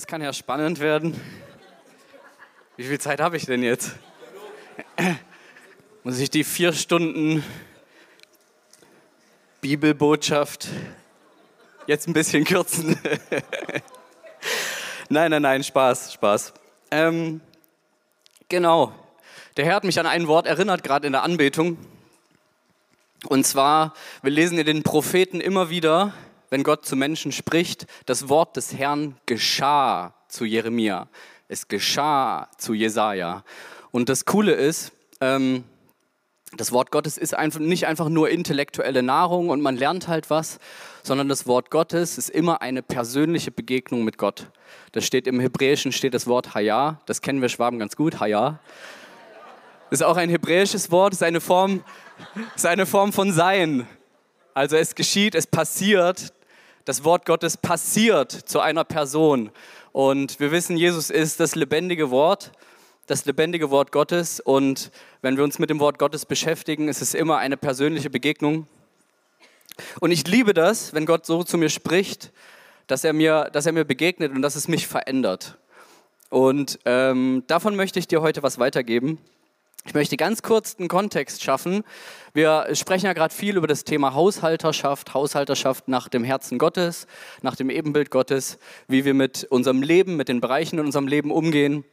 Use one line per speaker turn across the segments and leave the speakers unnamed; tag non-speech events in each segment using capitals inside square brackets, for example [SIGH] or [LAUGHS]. das kann ja spannend werden. Wie viel Zeit habe ich denn jetzt? Muss ich die vier Stunden Bibelbotschaft jetzt ein bisschen kürzen? nein, nein, nein, Spaß, Spaß. Ähm, genau. Der Herr hat mich an ein Wort erinnert, gerade in der Anbetung. Und zwar, wir lesen in den Propheten immer wieder, wenn Gott zu Menschen spricht, das Wort des Herrn geschah zu Jeremia. Es geschah zu Jesaja. Und das Coole ist, ähm, das Wort Gottes ist einfach, nicht einfach nur intellektuelle Nahrung und man lernt halt was, sondern das Wort Gottes ist immer eine persönliche Begegnung mit Gott. Das steht im Hebräischen, steht das Wort Haya, das kennen wir Schwaben ganz gut, Haya. Ist auch ein hebräisches Wort, ist eine Form, ist eine Form von Sein. Also es geschieht, es passiert, das Wort Gottes passiert zu einer Person. Und wir wissen, Jesus ist das lebendige Wort, das lebendige Wort Gottes. Und wenn wir uns mit dem Wort Gottes beschäftigen, ist es immer eine persönliche Begegnung. Und ich liebe das, wenn Gott so zu mir spricht, dass er mir, dass er mir begegnet und dass es mich verändert. Und ähm, davon möchte ich dir heute was weitergeben. Ich möchte ganz kurz einen Kontext schaffen. Wir sprechen ja gerade viel über das Thema Haushalterschaft, Haushalterschaft nach dem Herzen Gottes, nach dem Ebenbild Gottes, wie wir mit unserem Leben, mit den Bereichen in unserem Leben umgehen.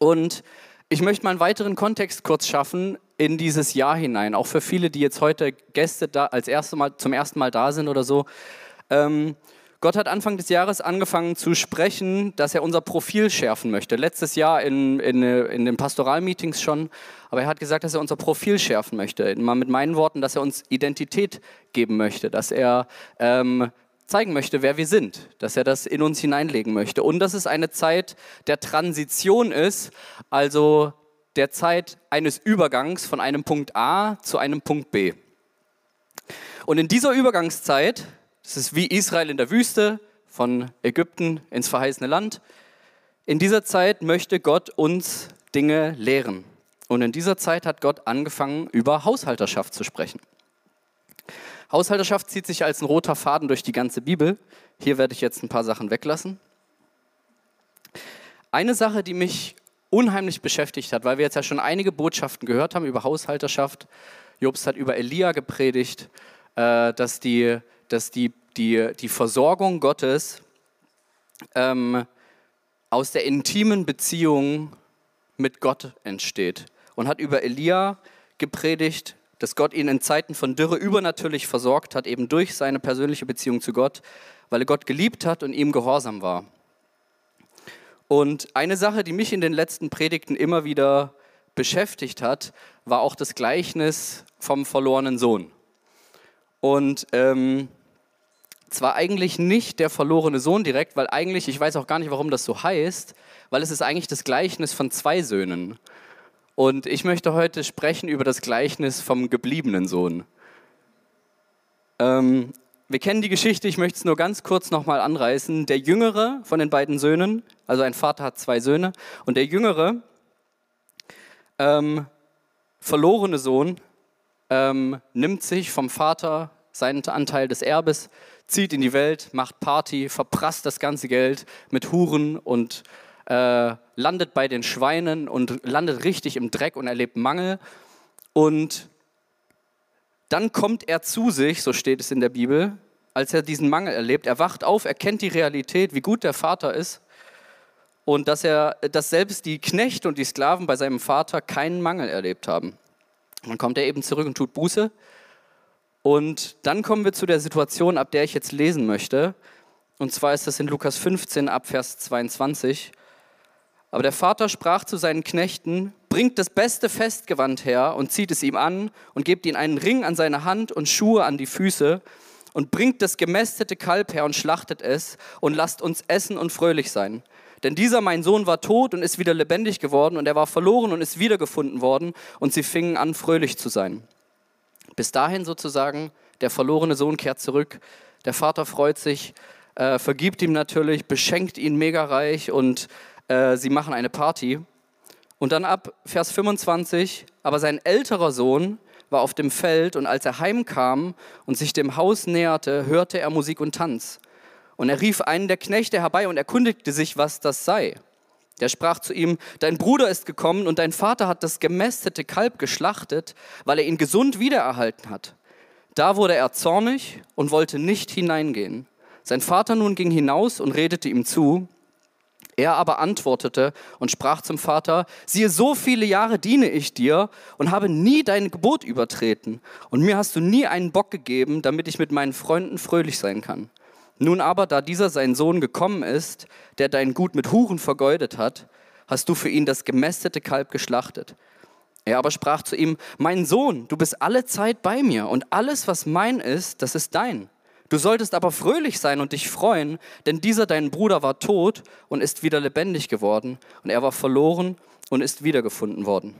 Und ich möchte mal einen weiteren Kontext kurz schaffen in dieses Jahr hinein, auch für viele, die jetzt heute Gäste da als erste mal, zum ersten Mal da sind oder so. Ähm, Gott hat Anfang des Jahres angefangen zu sprechen, dass er unser Profil schärfen möchte. Letztes Jahr in, in, in den Pastoralmeetings schon. Aber er hat gesagt, dass er unser Profil schärfen möchte. Mal mit meinen Worten, dass er uns Identität geben möchte, dass er ähm, zeigen möchte, wer wir sind, dass er das in uns hineinlegen möchte. Und dass es eine Zeit der Transition ist, also der Zeit eines Übergangs von einem Punkt A zu einem Punkt B. Und in dieser Übergangszeit es ist wie Israel in der Wüste, von Ägypten ins verheißene Land. In dieser Zeit möchte Gott uns Dinge lehren. Und in dieser Zeit hat Gott angefangen, über Haushalterschaft zu sprechen. Haushalterschaft zieht sich als ein roter Faden durch die ganze Bibel. Hier werde ich jetzt ein paar Sachen weglassen. Eine Sache, die mich unheimlich beschäftigt hat, weil wir jetzt ja schon einige Botschaften gehört haben über Haushalterschaft. Jobst hat über Elia gepredigt, äh, dass die dass die die, die Versorgung Gottes ähm, aus der intimen Beziehung mit Gott entsteht. Und hat über Elia gepredigt, dass Gott ihn in Zeiten von Dürre übernatürlich versorgt hat, eben durch seine persönliche Beziehung zu Gott, weil er Gott geliebt hat und ihm gehorsam war. Und eine Sache, die mich in den letzten Predigten immer wieder beschäftigt hat, war auch das Gleichnis vom verlorenen Sohn. Und ähm, zwar eigentlich nicht der verlorene Sohn direkt, weil eigentlich, ich weiß auch gar nicht, warum das so heißt, weil es ist eigentlich das Gleichnis von zwei Söhnen. Und ich möchte heute sprechen über das Gleichnis vom gebliebenen Sohn. Ähm, wir kennen die Geschichte, ich möchte es nur ganz kurz nochmal anreißen. Der jüngere von den beiden Söhnen, also ein Vater hat zwei Söhne, und der jüngere, ähm, verlorene Sohn, ähm, nimmt sich vom Vater seinen Anteil des Erbes, zieht in die Welt, macht Party, verprasst das ganze Geld mit Huren und äh, landet bei den Schweinen und landet richtig im Dreck und erlebt Mangel. Und dann kommt er zu sich, so steht es in der Bibel, als er diesen Mangel erlebt. Er wacht auf, erkennt die Realität, wie gut der Vater ist und dass er, dass selbst die Knechte und die Sklaven bei seinem Vater keinen Mangel erlebt haben. Dann kommt er eben zurück und tut Buße und dann kommen wir zu der Situation, ab der ich jetzt lesen möchte. Und zwar ist das in Lukas 15 ab Vers 22. Aber der Vater sprach zu seinen Knechten, bringt das beste Festgewand her und zieht es ihm an und gebt ihm einen Ring an seine Hand und Schuhe an die Füße und bringt das gemästete Kalb her und schlachtet es und lasst uns essen und fröhlich sein. Denn dieser mein Sohn war tot und ist wieder lebendig geworden und er war verloren und ist wiedergefunden worden und sie fingen an fröhlich zu sein. Bis dahin sozusagen, der verlorene Sohn kehrt zurück, der Vater freut sich, äh, vergibt ihm natürlich, beschenkt ihn mega reich und äh, sie machen eine Party. Und dann ab Vers 25, aber sein älterer Sohn war auf dem Feld und als er heimkam und sich dem Haus näherte, hörte er Musik und Tanz. Und er rief einen der Knechte herbei und erkundigte sich, was das sei. Der sprach zu ihm, dein Bruder ist gekommen und dein Vater hat das gemästete Kalb geschlachtet, weil er ihn gesund wiedererhalten hat. Da wurde er zornig und wollte nicht hineingehen. Sein Vater nun ging hinaus und redete ihm zu. Er aber antwortete und sprach zum Vater, siehe, so viele Jahre diene ich dir und habe nie dein Gebot übertreten. Und mir hast du nie einen Bock gegeben, damit ich mit meinen Freunden fröhlich sein kann. Nun aber, da dieser sein Sohn gekommen ist, der dein Gut mit Huren vergeudet hat, hast du für ihn das gemästete Kalb geschlachtet. Er aber sprach zu ihm, mein Sohn, du bist alle Zeit bei mir und alles, was mein ist, das ist dein. Du solltest aber fröhlich sein und dich freuen, denn dieser dein Bruder war tot und ist wieder lebendig geworden und er war verloren und ist wiedergefunden worden.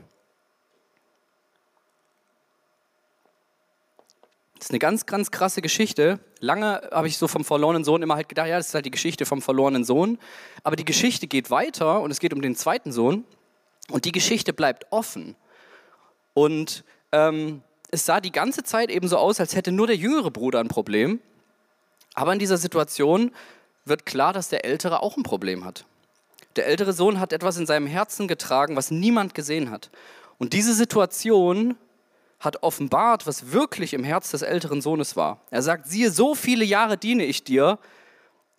Das ist eine ganz, ganz krasse Geschichte. Lange habe ich so vom verlorenen Sohn immer halt gedacht, ja, das ist halt die Geschichte vom verlorenen Sohn. Aber die Geschichte geht weiter und es geht um den zweiten Sohn. Und die Geschichte bleibt offen. Und ähm, es sah die ganze Zeit eben so aus, als hätte nur der jüngere Bruder ein Problem. Aber in dieser Situation wird klar, dass der ältere auch ein Problem hat. Der ältere Sohn hat etwas in seinem Herzen getragen, was niemand gesehen hat. Und diese Situation hat offenbart, was wirklich im Herz des älteren Sohnes war. Er sagt, siehe, so viele Jahre diene ich dir.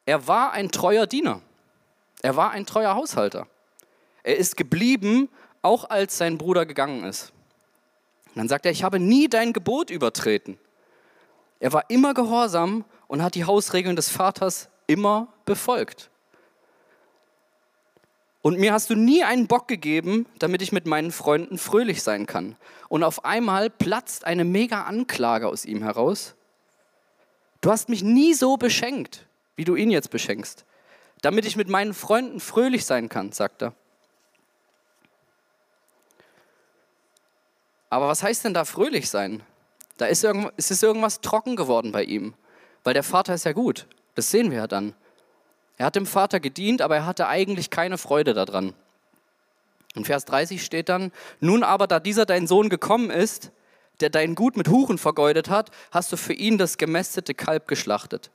Er war ein treuer Diener. Er war ein treuer Haushalter. Er ist geblieben, auch als sein Bruder gegangen ist. Und dann sagt er, ich habe nie dein Gebot übertreten. Er war immer gehorsam und hat die Hausregeln des Vaters immer befolgt. Und mir hast du nie einen Bock gegeben, damit ich mit meinen Freunden fröhlich sein kann. Und auf einmal platzt eine mega Anklage aus ihm heraus. Du hast mich nie so beschenkt, wie du ihn jetzt beschenkst, damit ich mit meinen Freunden fröhlich sein kann, sagt er. Aber was heißt denn da fröhlich sein? Da ist, irgend, es ist irgendwas trocken geworden bei ihm, weil der Vater ist ja gut. Das sehen wir ja dann. Er hat dem Vater gedient, aber er hatte eigentlich keine Freude daran. In Vers 30 steht dann, nun aber, da dieser dein Sohn gekommen ist, der dein Gut mit Huren vergeudet hat, hast du für ihn das gemästete Kalb geschlachtet.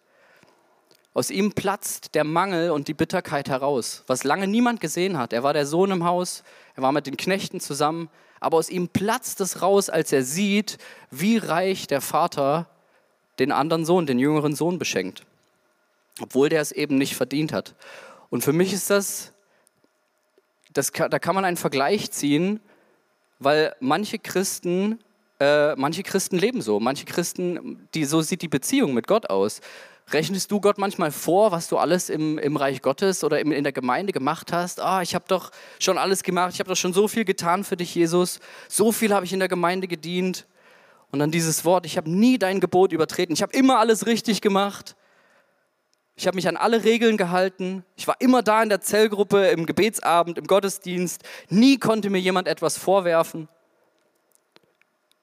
Aus ihm platzt der Mangel und die Bitterkeit heraus, was lange niemand gesehen hat. Er war der Sohn im Haus, er war mit den Knechten zusammen, aber aus ihm platzt es raus, als er sieht, wie reich der Vater den anderen Sohn, den jüngeren Sohn beschenkt obwohl der es eben nicht verdient hat. Und für mich ist das, das da kann man einen Vergleich ziehen, weil manche Christen, äh, manche Christen leben so, manche Christen, die, so sieht die Beziehung mit Gott aus. Rechnest du Gott manchmal vor, was du alles im, im Reich Gottes oder im, in der Gemeinde gemacht hast? Ah, ich habe doch schon alles gemacht, ich habe doch schon so viel getan für dich, Jesus. So viel habe ich in der Gemeinde gedient. Und dann dieses Wort, ich habe nie dein Gebot übertreten, ich habe immer alles richtig gemacht. Ich habe mich an alle Regeln gehalten. Ich war immer da in der Zellgruppe, im Gebetsabend, im Gottesdienst. Nie konnte mir jemand etwas vorwerfen.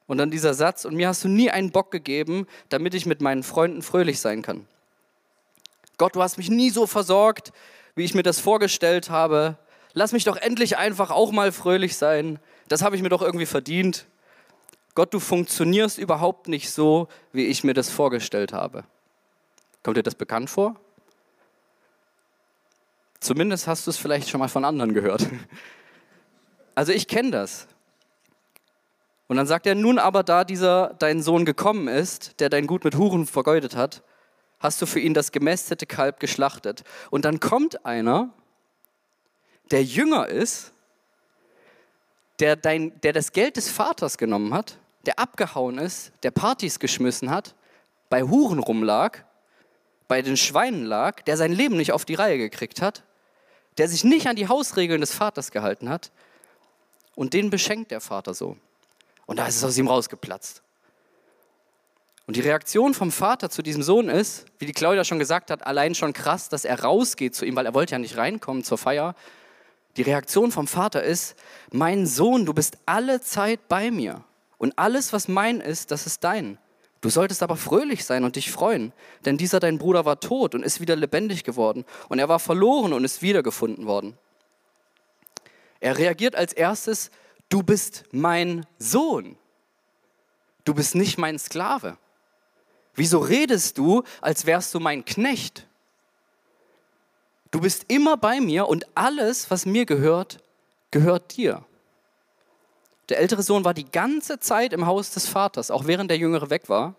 Und dann dieser Satz, und mir hast du nie einen Bock gegeben, damit ich mit meinen Freunden fröhlich sein kann. Gott, du hast mich nie so versorgt, wie ich mir das vorgestellt habe. Lass mich doch endlich einfach auch mal fröhlich sein. Das habe ich mir doch irgendwie verdient. Gott, du funktionierst überhaupt nicht so, wie ich mir das vorgestellt habe. Kommt dir das bekannt vor? Zumindest hast du es vielleicht schon mal von anderen gehört. [LAUGHS] Also ich kenne das. Und dann sagt er, nun aber da dieser dein Sohn gekommen ist, der dein Gut mit Huren vergeudet hat, hast du für ihn das gemästete Kalb geschlachtet. Und dann kommt einer, der jünger ist, der, dein, der das Geld des Vaters genommen hat, der abgehauen ist, der Partys geschmissen hat, bei Huren rumlag bei den Schweinen lag, der sein Leben nicht auf die Reihe gekriegt hat, der sich nicht an die Hausregeln des Vaters gehalten hat. Und den beschenkt der Vater so. Und da ist es aus ihm rausgeplatzt. Und die Reaktion vom Vater zu diesem Sohn ist, wie die Claudia schon gesagt hat, allein schon krass, dass er rausgeht zu ihm, weil er wollte ja nicht reinkommen zur Feier. Die Reaktion vom Vater ist, mein Sohn, du bist alle Zeit bei mir. Und alles, was mein ist, das ist dein. Du solltest aber fröhlich sein und dich freuen, denn dieser dein Bruder war tot und ist wieder lebendig geworden, und er war verloren und ist wiedergefunden worden. Er reagiert als erstes, du bist mein Sohn, du bist nicht mein Sklave. Wieso redest du, als wärst du mein Knecht? Du bist immer bei mir und alles, was mir gehört, gehört dir. Der ältere Sohn war die ganze Zeit im Haus des Vaters, auch während der jüngere weg war.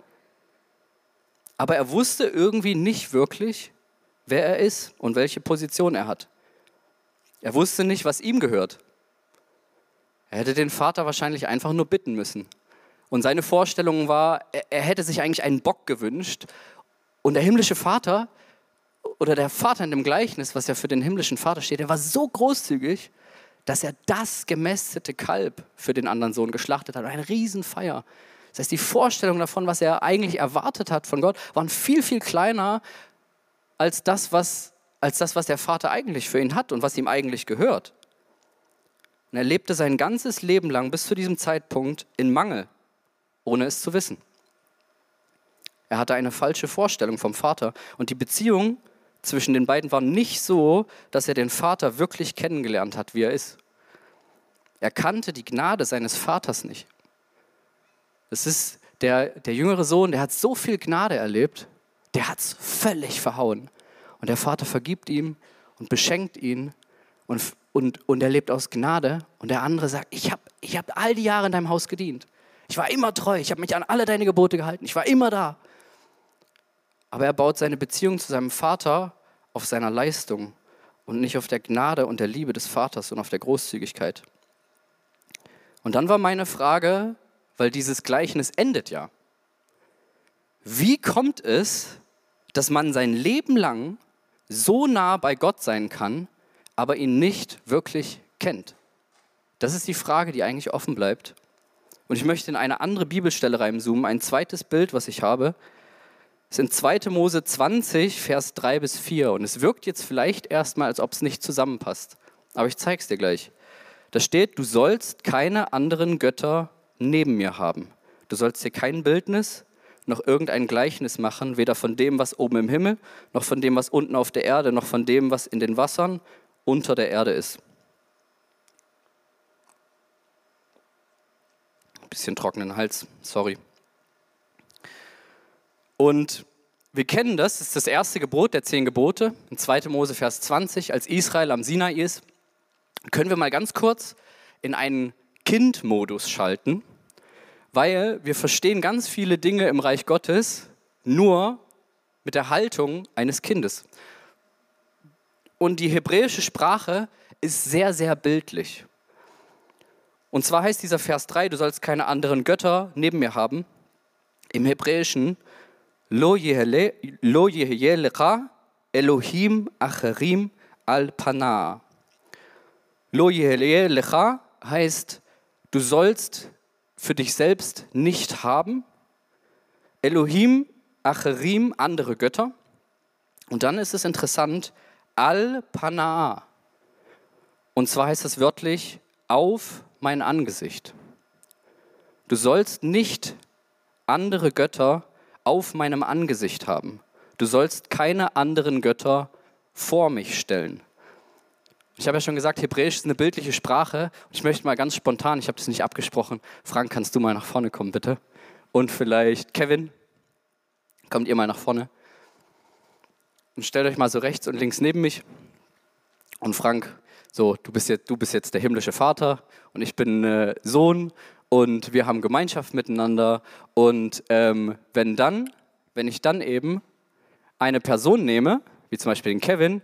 Aber er wusste irgendwie nicht wirklich, wer er ist und welche Position er hat. Er wusste nicht, was ihm gehört. Er hätte den Vater wahrscheinlich einfach nur bitten müssen. Und seine Vorstellung war, er, hätte sich eigentlich einen Bock gewünscht. Und der himmlische Vater oder der Vater in dem Gleichnis, was ja für den himmlischen Vater steht, der war so großzügig, dass er das gemästete Kalb für den anderen Sohn geschlachtet hat. Eine Riesenfeier. Das heißt, die Vorstellung davon, was er eigentlich erwartet hat von Gott, waren viel, viel kleiner als das, was, als das, was der Vater eigentlich für ihn hat und was ihm eigentlich gehört. Und er lebte sein ganzes Leben lang bis zu diesem Zeitpunkt in Mangel, ohne es zu wissen. Er hatte eine falsche Vorstellung vom Vater und die Beziehung zwischen den beiden war nicht so, dass er den Vater wirklich kennengelernt hat, wie er ist. Er kannte die Gnade seines Vaters nicht. Es ist der, der jüngere Sohn, der hat so viel Gnade erlebt, der hat es völlig verhauen. Und der Vater vergibt ihm und beschenkt ihn und, und, und er lebt aus Gnade. Und der andere sagt, ich habe ich hab all die Jahre in deinem Haus gedient. Ich war immer treu, ich habe mich an alle deine Gebote gehalten, ich war immer da. Aber er baut seine Beziehung zu seinem Vater auf seiner Leistung und nicht auf der Gnade und der Liebe des Vaters und auf der Großzügigkeit. Und dann war meine Frage, weil dieses Gleichnis endet ja. Wie kommt es, dass man sein Leben lang so nah bei Gott sein kann, aber ihn nicht wirklich kennt? Das ist die Frage, die eigentlich offen bleibt. Und ich möchte in eine andere Bibelstelle reinzoomen, ein zweites Bild, was ich habe, ist in 2. Mose 20, Vers 3 bis 4. Und es wirkt jetzt vielleicht erstmal, als ob es nicht zusammenpasst. Aber ich zeige es dir gleich. Da steht, du sollst keine anderen Götter neben mir haben. Du sollst dir kein Bildnis noch irgendein Gleichnis machen, weder von dem, was oben im Himmel, noch von dem, was unten auf der Erde, noch von dem, was in den Wassern unter der Erde ist. Ein bisschen trockenen Hals, sorry. Und wir kennen das, das ist das erste Gebot der zehn Gebote, in 2. Mose Vers 20, als Israel am Sinai ist. Können wir mal ganz kurz in einen Kindmodus schalten, weil wir verstehen ganz viele Dinge im Reich Gottes nur mit der Haltung eines Kindes. Und die hebräische Sprache ist sehr, sehr bildlich. Und zwar heißt dieser Vers 3, du sollst keine anderen Götter neben mir haben. Im Hebräischen lo יהיה, לא יהיה לך אלוהים Lo על פנה. heißt, du sollst für dich selbst nicht haben. Elohim, Acherim, andere Götter. Und dann ist es interessant, Al-Panaa. Und zwar heißt es wörtlich auf mein Angesicht. Du sollst nicht andere Götter auf meinem Angesicht haben. Du sollst keine anderen Götter vor mich stellen. Ich habe ja schon gesagt, Hebräisch ist eine bildliche Sprache. Ich möchte mal ganz spontan, ich habe das nicht abgesprochen, Frank, kannst du mal nach vorne kommen, bitte? Und vielleicht Kevin, kommt ihr mal nach vorne. Und stellt euch mal so rechts und links neben mich. Und Frank, so, du bist jetzt, du bist jetzt der himmlische Vater und ich bin äh, Sohn und wir haben Gemeinschaft miteinander. Und ähm, wenn dann, wenn ich dann eben eine Person nehme, wie zum Beispiel den Kevin,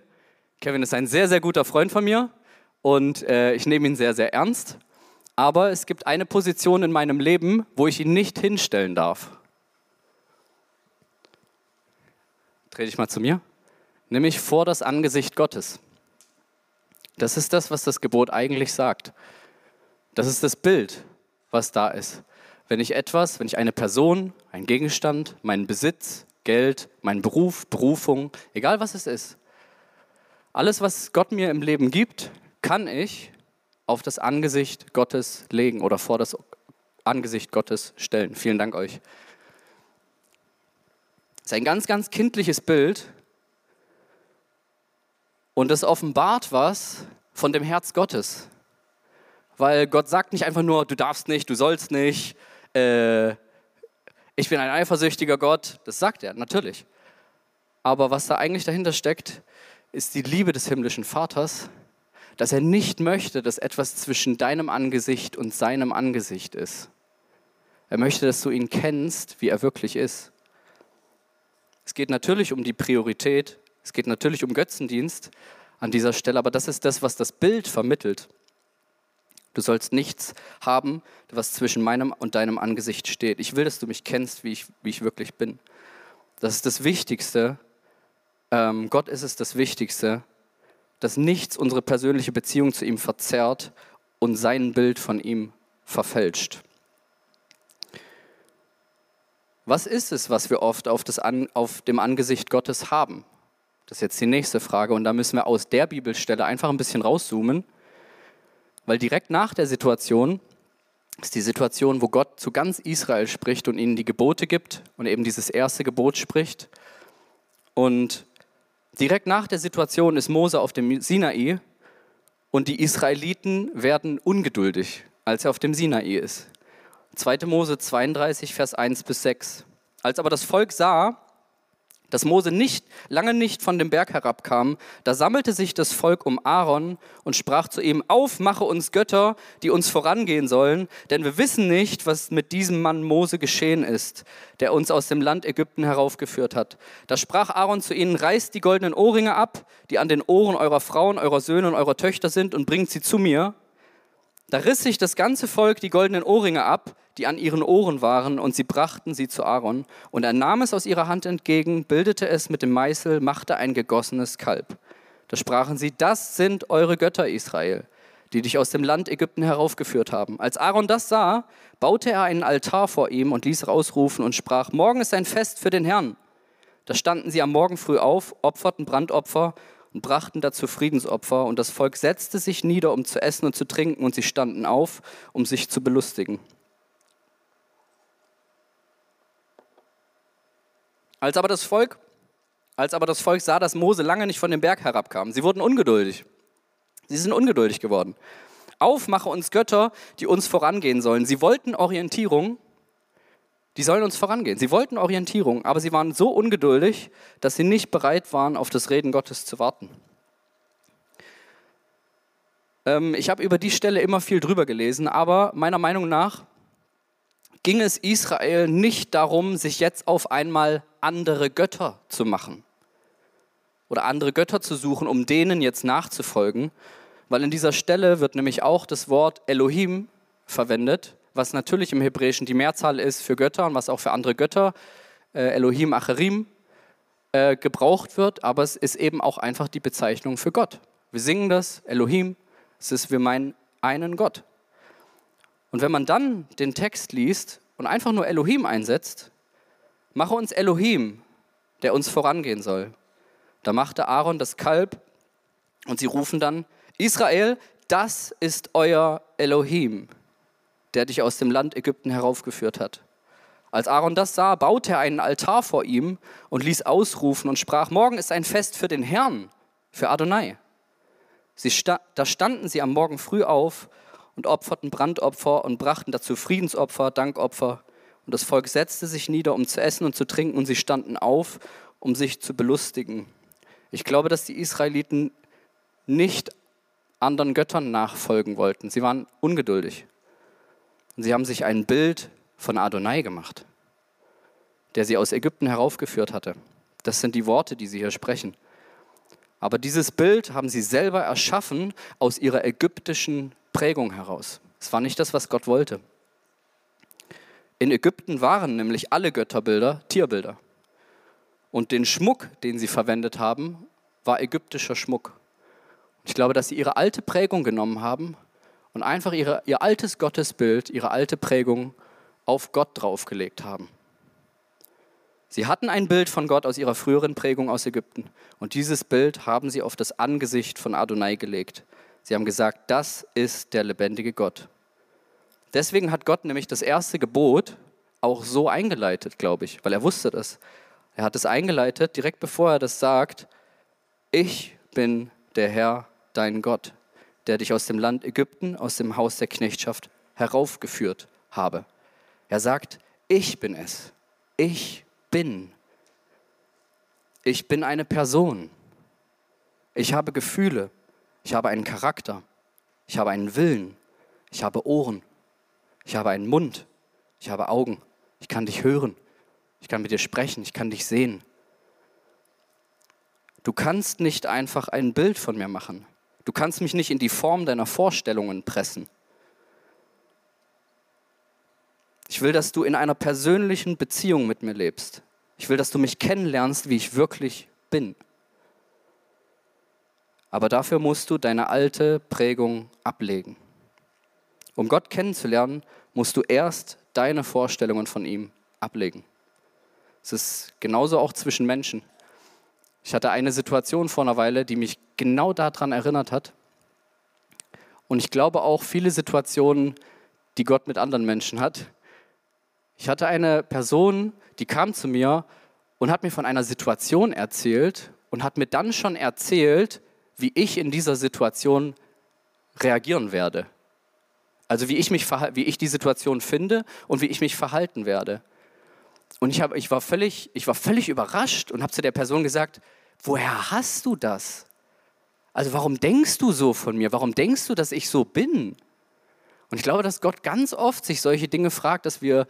Kevin ist ein sehr, sehr guter Freund von mir und äh, ich nehme ihn sehr, sehr ernst. Aber es gibt eine Position in meinem Leben, wo ich ihn nicht hinstellen darf. Dreh dich mal zu mir. Nämlich vor das Angesicht Gottes. Das ist das, was das Gebot eigentlich sagt. Das ist das Bild, was da ist. Wenn ich etwas, wenn ich eine Person, einen Gegenstand, meinen Besitz, Geld, meinen Beruf, Berufung, egal was es ist, alles, was Gott mir im Leben gibt, kann ich auf das Angesicht Gottes legen oder vor das Angesicht Gottes stellen. Vielen Dank euch. Das ist ein ganz, ganz kindliches Bild und es offenbart was von dem Herz Gottes weil Gott sagt nicht einfach nur, du darfst nicht, du sollst nicht, äh, ich bin ein eifersüchtiger Gott. Das sagt er, natürlich. Aber was da eigentlich dahinter steckt, ist die Liebe des himmlischen Vaters, dass er nicht möchte, dass etwas zwischen deinem Angesicht und seinem Angesicht ist. Er möchte, dass du ihn kennst, wie er wirklich ist. Es geht natürlich um die Priorität, es geht natürlich um Götzendienst an dieser Stelle, aber das ist das, was das Bild vermittelt. Du sollst nichts haben, was zwischen meinem und deinem Angesicht steht. Ich will, dass du mich kennst, wie ich, wie ich wirklich bin. Das ist das Wichtigste. Ähm, Gott ist es das Wichtigste, dass nichts unsere persönliche Beziehung zu ihm verzerrt und sein Bild von ihm verfälscht. Was ist es, was wir oft auf, An auf dem Angesicht Gottes haben? Das ist jetzt die nächste Frage und da müssen wir aus der Bibelstelle einfach ein bisschen rauszoomen weil direkt nach der Situation ist die Situation, wo Gott zu ganz Israel spricht und ihnen die Gebote gibt und eben dieses erste Gebot spricht. Und direkt nach der Situation ist Mose auf dem Sinai und die Israeliten werden ungeduldig, als er auf dem Sinai ist. 2. Mose 32, Vers 1 bis 6. Als aber das Volk sah, dass Mose nicht, lange nicht von dem Berg herabkam, da sammelte sich das Volk um Aaron und sprach zu ihm, auf, mache uns Götter, die uns vorangehen sollen, denn wir wissen nicht, was mit diesem Mann Mose geschehen ist, der uns aus dem Land Ägypten heraufgeführt hat. Da sprach Aaron zu ihnen, reißt die goldenen Ohrringe ab, die an den Ohren eurer Frauen, eurer Söhne und eurer Töchter sind, und bringt sie zu mir. Da riss sich das ganze Volk die goldenen Ohrringe ab, die an ihren Ohren waren, und sie brachten sie zu Aaron. Und er nahm es aus ihrer Hand entgegen, bildete es mit dem Meißel, machte ein gegossenes Kalb. Da sprachen sie, das sind eure Götter Israel, die dich aus dem Land Ägypten heraufgeführt haben. Als Aaron das sah, baute er einen Altar vor ihm und ließ rausrufen und sprach, morgen ist ein Fest für den Herrn. Da standen sie am Morgen früh auf, opferten Brandopfer und brachten dazu Friedensopfer, und das Volk setzte sich nieder, um zu essen und zu trinken, und sie standen auf, um sich zu belustigen. Als aber das Volk, als aber das Volk sah, dass Mose lange nicht von dem Berg herabkam, sie wurden ungeduldig. Sie sind ungeduldig geworden. Aufmache uns Götter, die uns vorangehen sollen. Sie wollten Orientierung, die sollen uns vorangehen. Sie wollten Orientierung, aber sie waren so ungeduldig, dass sie nicht bereit waren, auf das Reden Gottes zu warten. Ähm, ich habe über die Stelle immer viel drüber gelesen, aber meiner Meinung nach ging es Israel nicht darum, sich jetzt auf einmal andere Götter zu machen oder andere Götter zu suchen, um denen jetzt nachzufolgen, weil in dieser Stelle wird nämlich auch das Wort Elohim verwendet was natürlich im Hebräischen die Mehrzahl ist für Götter und was auch für andere Götter, äh, Elohim, Acherim, äh, gebraucht wird, aber es ist eben auch einfach die Bezeichnung für Gott. Wir singen das, Elohim, es ist, wir meinen einen Gott. Und wenn man dann den Text liest und einfach nur Elohim einsetzt, mache uns Elohim, der uns vorangehen soll. Da machte Aaron das Kalb und sie rufen dann, Israel, das ist euer Elohim der dich aus dem Land Ägypten heraufgeführt hat. Als Aaron das sah, baute er einen Altar vor ihm und ließ ausrufen und sprach, morgen ist ein Fest für den Herrn, für Adonai. Sta da standen sie am Morgen früh auf und opferten Brandopfer und brachten dazu Friedensopfer, Dankopfer. Und das Volk setzte sich nieder, um zu essen und zu trinken, und sie standen auf, um sich zu belustigen. Ich glaube, dass die Israeliten nicht anderen Göttern nachfolgen wollten. Sie waren ungeduldig. Und sie haben sich ein Bild von Adonai gemacht, der sie aus Ägypten heraufgeführt hatte. Das sind die Worte, die sie hier sprechen. Aber dieses Bild haben sie selber erschaffen aus ihrer ägyptischen Prägung heraus. Es war nicht das, was Gott wollte. In Ägypten waren nämlich alle Götterbilder Tierbilder. Und den Schmuck, den sie verwendet haben, war ägyptischer Schmuck. Ich glaube, dass sie ihre alte Prägung genommen haben und einfach ihre, ihr altes Gottesbild, ihre alte Prägung auf Gott draufgelegt haben. Sie hatten ein Bild von Gott aus ihrer früheren Prägung aus Ägypten und dieses Bild haben sie auf das Angesicht von Adonai gelegt. Sie haben gesagt, das ist der lebendige Gott. Deswegen hat Gott nämlich das erste Gebot auch so eingeleitet, glaube ich, weil er wusste das. Er hat es eingeleitet, direkt bevor er das sagt, ich bin der Herr, dein Gott der dich aus dem Land Ägypten, aus dem Haus der Knechtschaft heraufgeführt habe. Er sagt, ich bin es. Ich bin. Ich bin eine Person. Ich habe Gefühle. Ich habe einen Charakter. Ich habe einen Willen. Ich habe Ohren. Ich habe einen Mund. Ich habe Augen. Ich kann dich hören. Ich kann mit dir sprechen. Ich kann dich sehen. Du kannst nicht einfach ein Bild von mir machen. Du kannst mich nicht in die Form deiner Vorstellungen pressen. Ich will, dass du in einer persönlichen Beziehung mit mir lebst. Ich will, dass du mich kennenlernst, wie ich wirklich bin. Aber dafür musst du deine alte Prägung ablegen. Um Gott kennenzulernen, musst du erst deine Vorstellungen von ihm ablegen. Es ist genauso auch zwischen Menschen. Ich hatte eine Situation vor einer Weile, die mich genau daran erinnert hat. Und ich glaube auch viele Situationen, die Gott mit anderen Menschen hat. Ich hatte eine Person, die kam zu mir und hat mir von einer Situation erzählt und hat mir dann schon erzählt, wie ich in dieser Situation reagieren werde. Also wie ich, mich wie ich die Situation finde und wie ich mich verhalten werde. Und ich, hab, ich, war, völlig, ich war völlig überrascht und habe zu der Person gesagt, woher hast du das? Also warum denkst du so von mir? Warum denkst du, dass ich so bin? Und ich glaube, dass Gott ganz oft sich solche Dinge fragt, dass wir,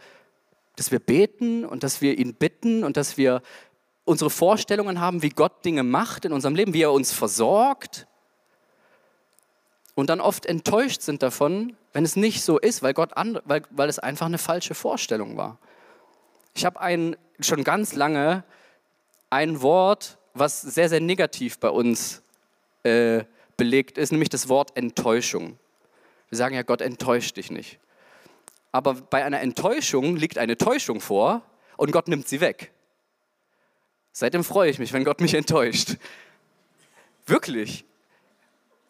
dass wir beten und dass wir ihn bitten und dass wir unsere Vorstellungen haben, wie Gott Dinge macht in unserem Leben, wie er uns versorgt. Und dann oft enttäuscht sind davon, wenn es nicht so ist, weil, Gott and, weil, weil es einfach eine falsche Vorstellung war. Ich habe schon ganz lange ein Wort was sehr, sehr negativ bei uns äh, belegt ist, nämlich das Wort Enttäuschung. Wir sagen ja, Gott enttäuscht dich nicht. Aber bei einer Enttäuschung liegt eine Täuschung vor und Gott nimmt sie weg. Seitdem freue ich mich, wenn Gott mich [LAUGHS] enttäuscht. Wirklich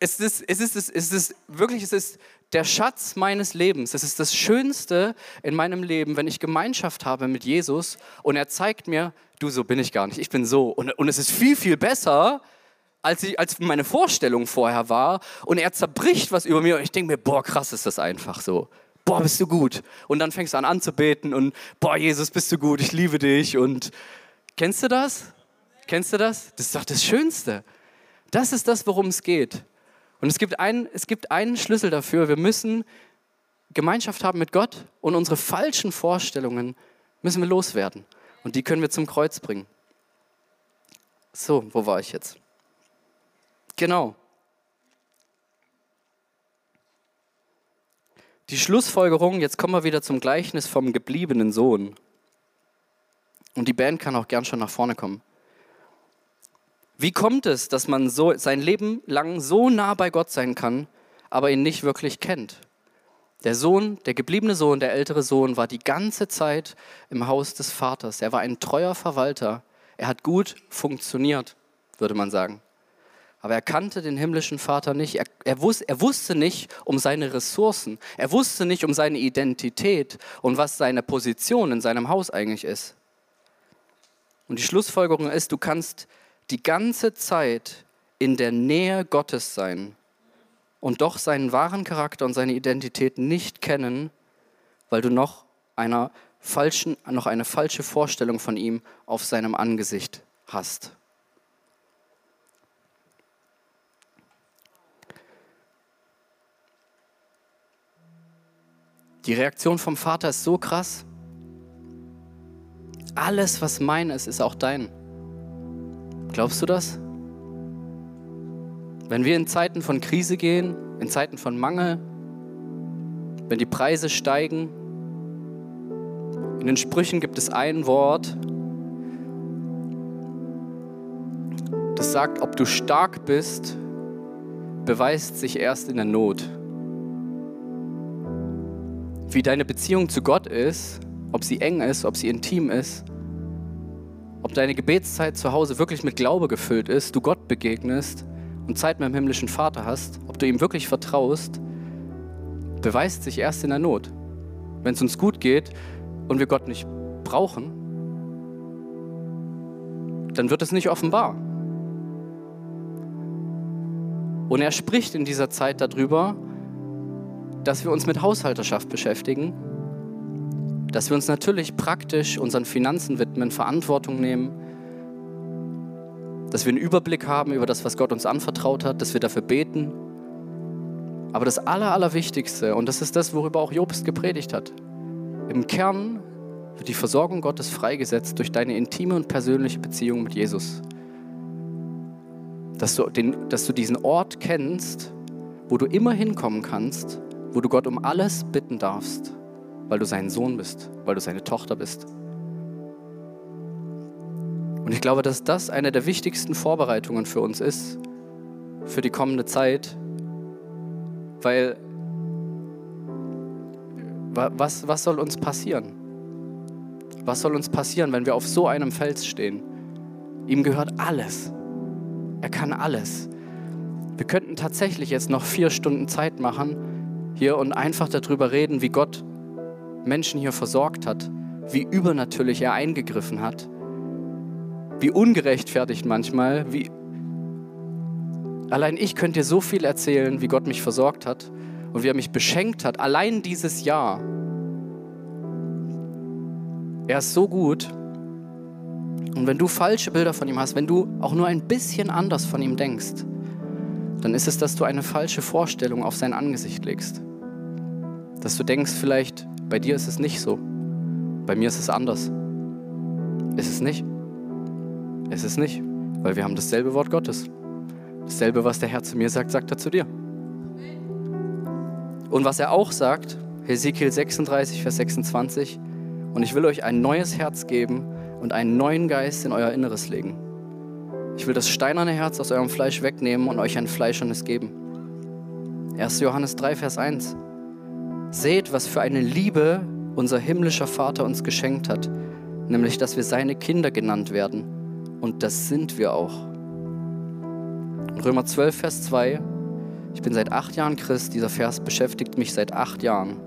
es ist, es ist, es ist, es ist wirklich, es ist der Schatz meines Lebens. Es ist das Schönste in meinem Leben, wenn ich Gemeinschaft habe mit Jesus und er zeigt mir, du, so bin ich gar nicht, ich bin so. Und, und es ist viel, viel besser, als, ich, als meine Vorstellung vorher war. Und er zerbricht was über mir und ich denke mir, boah, krass ist das einfach so. Boah, bist du gut. Und dann fängst du an anzubeten und, boah, Jesus, bist du gut, ich liebe dich. Und kennst du das? Kennst du das? Das ist doch das Schönste. Das ist das, worum es geht. Und es gibt, einen, es gibt einen Schlüssel dafür. Wir müssen Gemeinschaft haben mit Gott und unsere falschen Vorstellungen müssen wir loswerden. Und die können wir zum Kreuz bringen. So, wo war ich jetzt? Genau. Die Schlussfolgerung, jetzt kommen wir wieder zum Gleichnis vom gebliebenen Sohn. Und die Band kann auch gern schon nach vorne kommen. Wie kommt es, dass man so sein Leben lang so nah bei Gott sein kann, aber ihn nicht wirklich kennt? Der Sohn, der gebliebene Sohn, der ältere Sohn war die ganze Zeit im Haus des Vaters. Er war ein treuer Verwalter. Er hat gut funktioniert, würde man sagen. Aber er kannte den himmlischen Vater nicht. Er, er, wus, er wusste nicht um seine Ressourcen. Er wusste nicht um seine Identität und was seine Position in seinem Haus eigentlich ist. Und die Schlussfolgerung ist, du kannst die ganze Zeit in der Nähe Gottes sein und doch seinen wahren Charakter und seine Identität nicht kennen, weil du noch, einer falschen, noch eine falsche Vorstellung von ihm auf seinem Angesicht hast. Die Reaktion vom Vater ist so krass. Alles, was mein ist, ist auch dein. Glaubst du das? Wenn wir in Zeiten von Krise gehen, in Zeiten von Mangel, wenn die Preise steigen, in den Sprüchen gibt es ein Wort, das sagt, ob du stark bist, beweist sich erst in der Not. Wie deine Beziehung zu Gott ist, ob sie eng ist, ob sie intim ist, ob deine Gebetszeit zu Hause wirklich mit Glaube gefüllt ist, du Gott begegnest und Zeit mit dem himmlischen Vater hast, ob du ihm wirklich vertraust, beweist sich erst in der Not. Wenn es uns gut geht und wir Gott nicht brauchen, dann wird es nicht offenbar. Und er spricht in dieser Zeit darüber, dass wir uns mit Haushalterschaft beschäftigen dass wir uns natürlich praktisch unseren Finanzen widmen, Verantwortung nehmen, dass wir einen Überblick haben über das, was Gott uns anvertraut hat, dass wir dafür beten. Aber das Aller, Allerwichtigste, und das ist das, worüber auch Jobst gepredigt hat, im Kern wird die Versorgung Gottes freigesetzt durch deine intime und persönliche Beziehung mit Jesus. Dass du, den, dass du diesen Ort kennst, wo du immer hinkommen kannst, wo du Gott um alles bitten darfst weil du sein Sohn bist, weil du seine Tochter bist. Und ich glaube, dass das eine der wichtigsten Vorbereitungen für uns ist, für die kommende Zeit, weil was, was soll uns passieren? Was soll uns passieren, wenn wir auf so einem Fels stehen? Ihm gehört alles. Er kann alles. Wir könnten tatsächlich jetzt noch vier Stunden Zeit machen hier und einfach darüber reden, wie Gott Menschen hier versorgt hat, wie übernatürlich er eingegriffen hat, wie ungerechtfertigt manchmal, wie allein ich könnte dir so viel erzählen, wie Gott mich versorgt hat und wie er mich beschenkt hat, allein dieses Jahr. Er ist so gut. Und wenn du falsche Bilder von ihm hast, wenn du auch nur ein bisschen anders von ihm denkst, dann ist es, dass du eine falsche Vorstellung auf sein Angesicht legst. Dass du denkst vielleicht, bei dir ist es nicht so. Bei mir ist es anders. Ist es nicht? Ist es nicht? Weil wir haben dasselbe Wort Gottes. Dasselbe, was der Herr zu mir sagt, sagt er zu dir. Und was er auch sagt, Hesekiel 36, Vers 26, und ich will euch ein neues Herz geben und einen neuen Geist in euer Inneres legen. Ich will das steinerne Herz aus eurem Fleisch wegnehmen und euch ein fleischendes geben. 1. Johannes 3, Vers 1. Seht, was für eine Liebe unser himmlischer Vater uns geschenkt hat, nämlich dass wir seine Kinder genannt werden. Und das sind wir auch. Römer 12, Vers 2. Ich bin seit acht Jahren Christ, dieser Vers beschäftigt mich seit acht Jahren.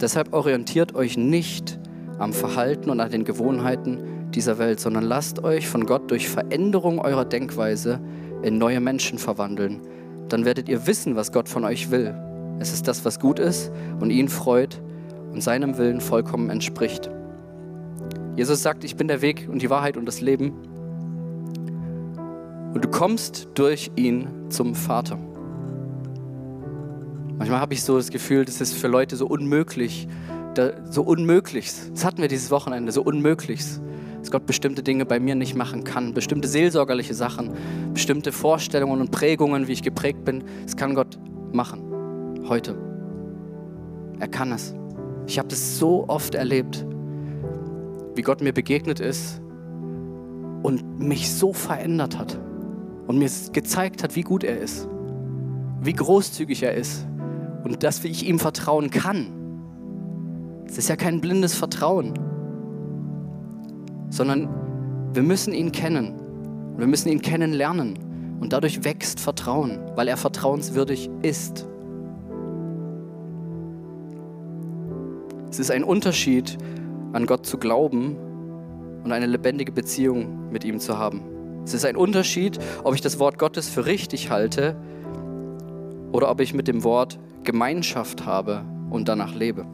Deshalb orientiert euch nicht am Verhalten und an den Gewohnheiten dieser Welt, sondern lasst euch von Gott durch Veränderung eurer Denkweise in neue Menschen verwandeln. Dann werdet ihr wissen, was Gott von euch will es ist das, was gut ist und ihn freut und seinem Willen vollkommen entspricht. Jesus sagt, ich bin der Weg und die Wahrheit und das Leben. Und du kommst durch ihn zum Vater. Manchmal habe ich so das Gefühl, das ist für Leute so unmöglich, so unmöglich. Das hatten wir dieses Wochenende, so unmöglich, dass Gott bestimmte Dinge bei mir nicht machen kann, bestimmte seelsorgerliche Sachen, bestimmte Vorstellungen und Prägungen, wie ich geprägt bin, das kann Gott machen heute. Er kann es. Ich habe das so oft erlebt, wie Gott mir begegnet ist und mich so verändert hat und mir gezeigt hat, wie gut er ist, wie großzügig er ist und dass ich ihm vertrauen kann. Es ist ja kein blindes Vertrauen, sondern wir müssen ihn kennen. Wir müssen ihn kennenlernen und dadurch wächst Vertrauen, weil er vertrauenswürdig ist. Es ist ein Unterschied, an Gott zu glauben und eine lebendige Beziehung mit ihm zu haben. Es ist ein Unterschied, ob ich das Wort Gottes für richtig halte oder ob ich mit dem Wort Gemeinschaft habe und danach lebe.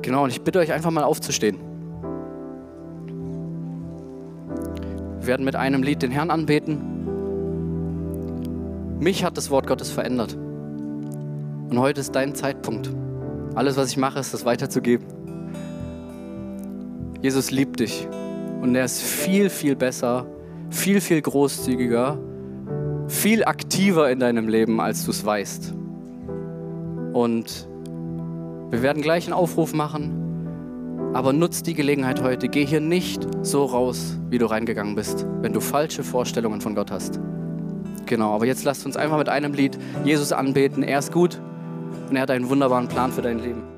Genau, und ich bitte euch einfach mal aufzustehen. Wir werden mit einem Lied den Herrn anbeten. Mich hat das Wort Gottes verändert. Und heute ist dein Zeitpunkt. Alles, was ich mache, ist das weiterzugeben. Jesus liebt dich. Und er ist viel, viel besser, viel, viel großzügiger, viel aktiver in deinem Leben, als du es weißt. Und wir werden gleich einen Aufruf machen, aber nutz die Gelegenheit heute. Geh hier nicht so raus, wie du reingegangen bist, wenn du falsche Vorstellungen von Gott hast. Genau, aber jetzt lasst uns einfach mit einem Lied Jesus anbeten. Er ist gut und er hat einen wunderbaren Plan für dein Leben.